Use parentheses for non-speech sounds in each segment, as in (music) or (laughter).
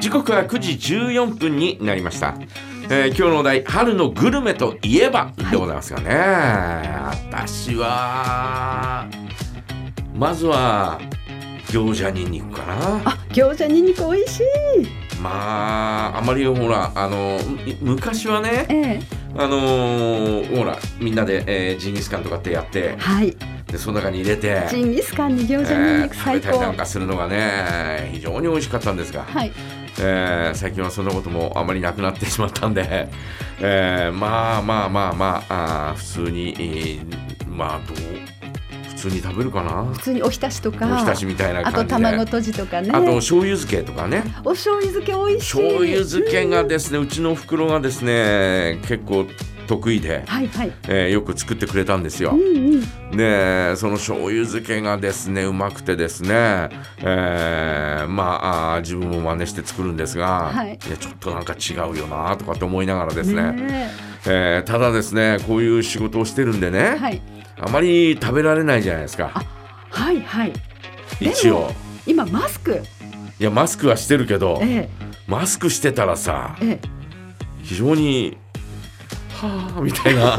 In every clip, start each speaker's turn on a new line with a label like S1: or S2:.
S1: 時刻は9時14分になりました、えー今日のお題春のグルメといえばでございますがね、私はまずは餃子にんにくかな。
S2: あ餃子にんにく美味しい。
S1: まああまりほらあのむ昔はね
S2: ええ。
S1: あのーほらみんなで、えージンギスカンとかってやって
S2: はい
S1: でその中に入れて。
S2: ジンギスカンに餃子にん
S1: えー
S2: にく最高、
S1: 食べたりなんかするのがね非常に美味しかったんですが、
S2: はい。
S1: えー最近はそんなこともあまりなくなってしまったんで、(laughs) えーまあまあまあまああー普通に、えーまあどう普通に食べるかな？
S2: 普通におひたしとか。
S1: おひたしみたいな
S2: あ
S1: 感じで。
S2: と卵とじとかね。
S1: あと醤油漬けとかね。
S2: お醤油漬け美味しい。
S1: 醤油漬けがですねうちの袋がですね結構得意で、
S2: はいはい。
S1: えーよく作ってくれたんですよ。
S2: うん。うん。
S1: でその醤油漬けがですねうまくてですね、えーまあ自分も真似して作るんですが、
S2: はい。
S1: やちょっとなんか違うよなとかって思いながらですね
S2: ね
S1: え。ーただですねこういう仕事をしてるんで
S2: え
S1: ね、
S2: はい。
S1: あまり食べられないじゃないですか。
S2: はいはい。
S1: 一応。
S2: 今マスク。
S1: いやマスクはしてるけど
S2: え。
S1: マスクしてたらさ
S2: ええ。
S1: 非常にはあみたいな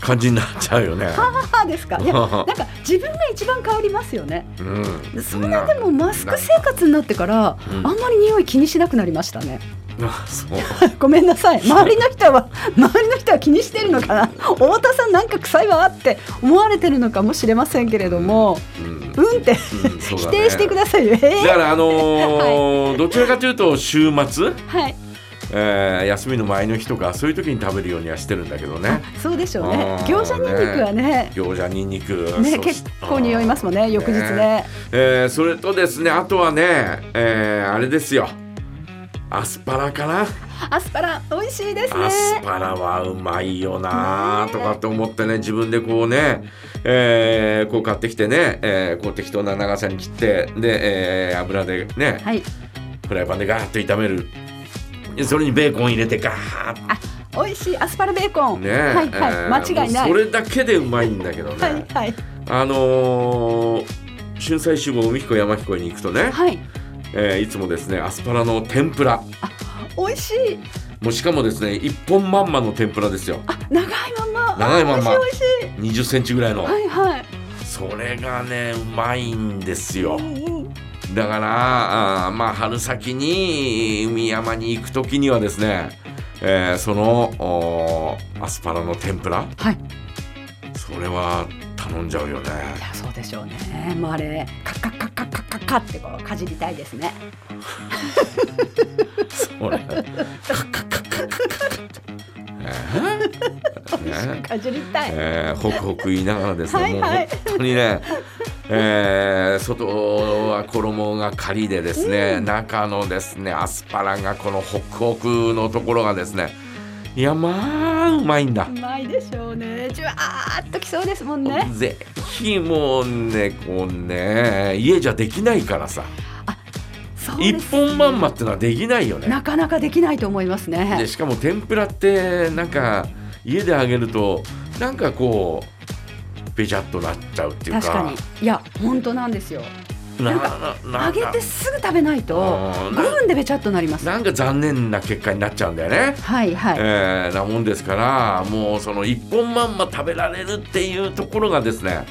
S1: 感じになっちゃうよね。
S2: え母ですか。いやなんか自分が一番変わりますよね。
S1: うん、
S2: それでもマスク生活になってから
S1: うん。
S2: あんまり匂い気にしなくなりましたね。
S1: あそう。(laughs)
S2: ごめんなさい。周りの人は周りの人は気にしてるのかな。太田さんなんか臭いわって思われてるのかもしれませんけれども。
S1: うん。
S2: うんって。否定してくださいよ、えー。
S1: だからあのー (laughs) どちらかというと週末、
S2: はい
S1: えー休みの前の日とかそういう時に食べるようにはしてるんだけどね。
S2: そうでしょうね。餃子にんにくはね。
S1: 餃子にんにく。
S2: ね結構匂いますもんね翌日ね。
S1: えーそれとですねあとはね、えーあれですよ。アスパラかな、
S2: アスパラ美味しいですね。
S1: アスパラはうまいよなとかって思ってね自分でこうね、えーこう買ってきてね、えーこう適当な長さに切ってで、えー油でね、
S2: はい。
S1: フライパンでガーッと炒める。でそれにベーコン入れてガーッ。
S2: 美味しい。アスパラベーコン、
S1: ね、
S2: はいはい、
S1: えー
S2: 間違いない。
S1: それだけでうまいんだけどね、
S2: はいはい。
S1: あのー春菜志望海彦山彦に行くとね、
S2: はい。
S1: えーいつもですねアスパラの天ぷら。
S2: 美味しい。
S1: もうしかもですね一本まんまの天ぷらですよ。
S2: あ長いまんま。
S1: 長いまんま。
S2: あ美味しい美味し
S1: 20センチぐらいの、
S2: いはいはい。
S1: それがねうまいんですよ。
S2: うんうん
S1: だからあーまあ春先に海山に行く時にはですね、えーそのアスパラの天ぷら？
S2: はい。
S1: それは頼んじゃうよね。
S2: いやそうでしょうね。もうあれカッカッカッカッカッカッカッってこうかじりたいですね。
S1: それカッカッカッカッカッカッカッえーね
S2: かじりたい、
S1: えー、ホクホク言いながらですね、
S2: はいはい
S1: もう本当にね、えー外は衣がカリでですね、中のですねアスパラがこのホクホクのところがですねいやまあうまいんだ。
S2: う。まいでしょうね。じゅわーっときそうですもんね。
S1: ぜひもうねこうね家じゃできないからさ。一
S2: そうです
S1: 本まんまってのはできないよね。
S2: なかなかできないと思います
S1: で
S2: ね
S1: しかも天ぷらってなんか家で揚げるとなんかこうべちゃっとなっちゃうっていうか。
S2: 確かに。いや本当なんですよ。なんか
S1: な
S2: 揚げてすぐ食べないと
S1: うん。
S2: 5分でべちゃっとなります。
S1: なんか残念な結果になっちゃうんだよね。
S2: はいはい、
S1: えーなもんですからもうその一本まんま食べられるっていうところがですね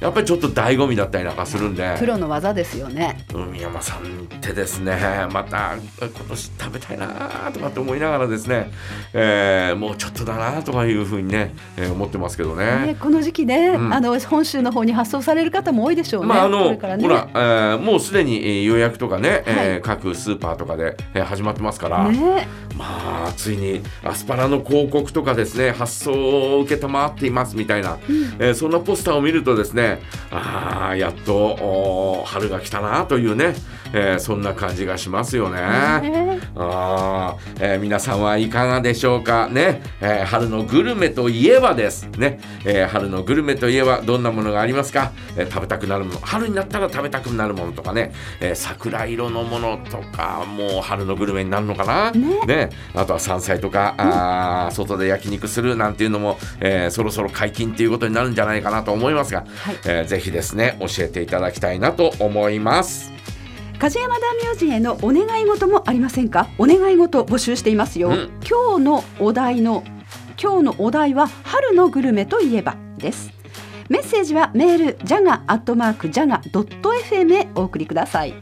S1: やっぱりちょっと醍醐味だったりなんかするんで。
S2: プロの技ですよね。
S1: 海山さんってですねまた今年食べたいなとかって思いながらですね、えーもうちょっとだなとかいうふうにね、えー思ってますけどね。
S2: ねこの時期で、
S1: うん。
S2: あの本州の方に発送される方も多いでしょうね。
S1: まああの
S2: ね。
S1: ほら、えーもうすでにえー予約とかね、えー
S2: はい。
S1: 各スーパーとかで、えー始まってますから、
S2: ね。
S1: まあついにアスパラの広告とかですね発送を受けたまっていますみたいな、えーそんなポスターを見るとですねあーやっと春が来たなというね、えーそんな感じがしますよね。
S2: ね
S1: あーえー皆さんはいかがでしょうか？ね、えー春のグルメといえばです。ね、えー春のグルメといえばどんなものがありますか、えー食べたくなるもの。春になったら食べたくなるものとかね、えー桜色のものとかもう春のグルメになるのかな？
S2: ね。
S1: あとは山菜とか、あー外で焼肉するなんていうのも、えーそろそろ解禁っていうことになるんじゃないかなと思いますが、
S2: はい
S1: えーぜひですね教えていただきたいなと思います。
S2: 梶山大名人へのお願い事もありませんか？お願い事募集していますよ、
S1: うん。
S2: 今日のお題の今日のお題は春のグルメといえば？です。メッセージはメールジャガアットマークジャガドット FM へお送りください